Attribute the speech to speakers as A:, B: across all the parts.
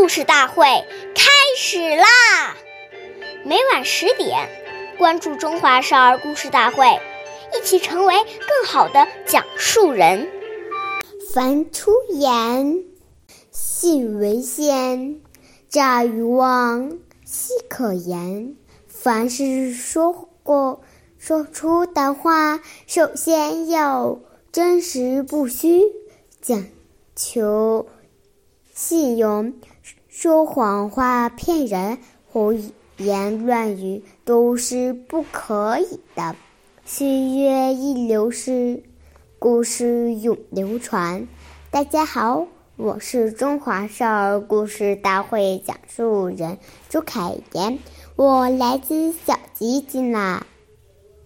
A: 故事大会开始啦！每晚十点，关注《中华少儿故事大会》，一起成为更好的讲述人。
B: 凡出言，信为先；诈于妄，奚可言？凡是说过、说出的话，首先要真实不虚，讲求信用。说谎话、骗人、胡言乱语都是不可以的。岁月易流逝。故事永流传。大家好，我是中华少儿故事大会讲述人朱凯言，我来自小吉吉啦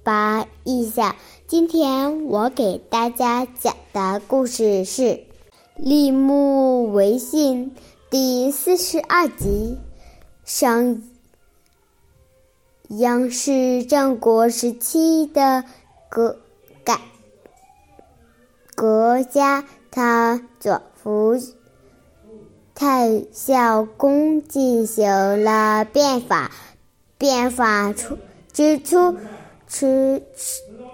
B: 八一下。今天我给大家讲的故事是《立木为信》第四十二集。上央是战国时期的个。国家，他左扶太孝公进行了变法，变法出之初，之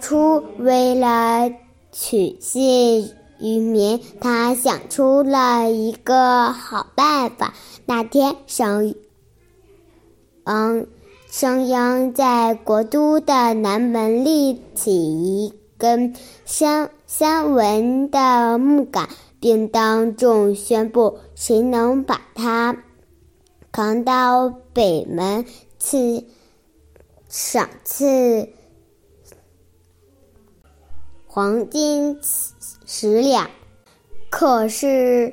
B: 初为了取信于民，他想出了一个好办法。那天，商嗯，商鞅在国都的南门立起一根三。三文的木杆，并当众宣布：谁能把它扛到北门，赐赏赐黄金十两。可是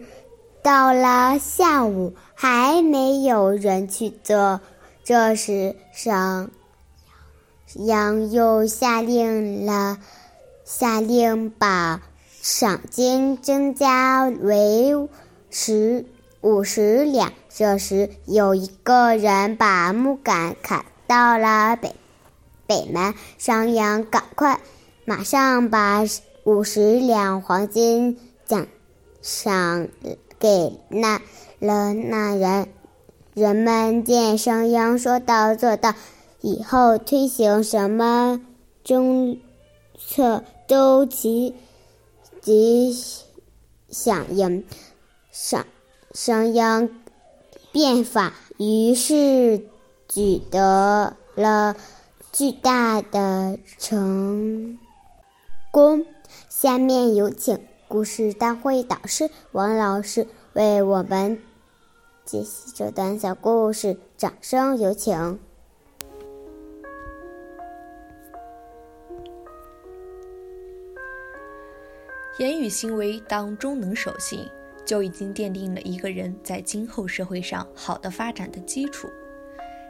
B: 到了下午，还没有人去做。这时，商鞅又下令了。下令把赏金增加为十五十两。这时，有一个人把木杆砍到了北北门。商鞅赶快马上把五十两黄金奖赏给那了那人。人们见商鞅说到做到，以后推行什么政策。都积极响应，商商鞅变法，于是取得了巨大的成功。下面有请故事大会导师王老师为我们解析这段小故事，掌声有请。
C: 言语行为当中能守信，就已经奠定了一个人在今后社会上好的发展的基础。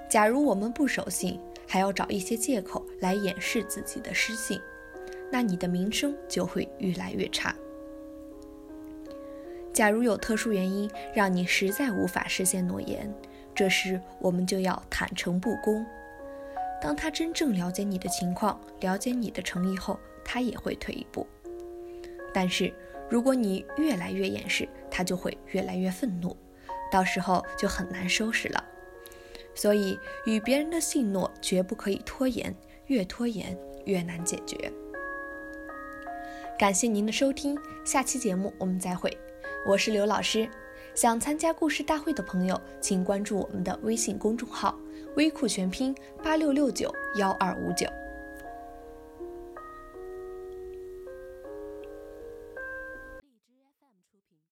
C: 假如我们不守信，还要找一些借口来掩饰自己的失信，那你的名声就会越来越差。假如有特殊原因让你实在无法实现诺言，这时我们就要坦诚不公。当他真正了解你的情况，了解你的诚意后，他也会退一步。但是，如果你越来越掩饰，他就会越来越愤怒，到时候就很难收拾了。所以，与别人的信诺绝不可以拖延，越拖延越难解决。感谢您的收听，下期节目我们再会。我是刘老师，想参加故事大会的朋友，请关注我们的微信公众号“微库全拼八六六九幺二五九”。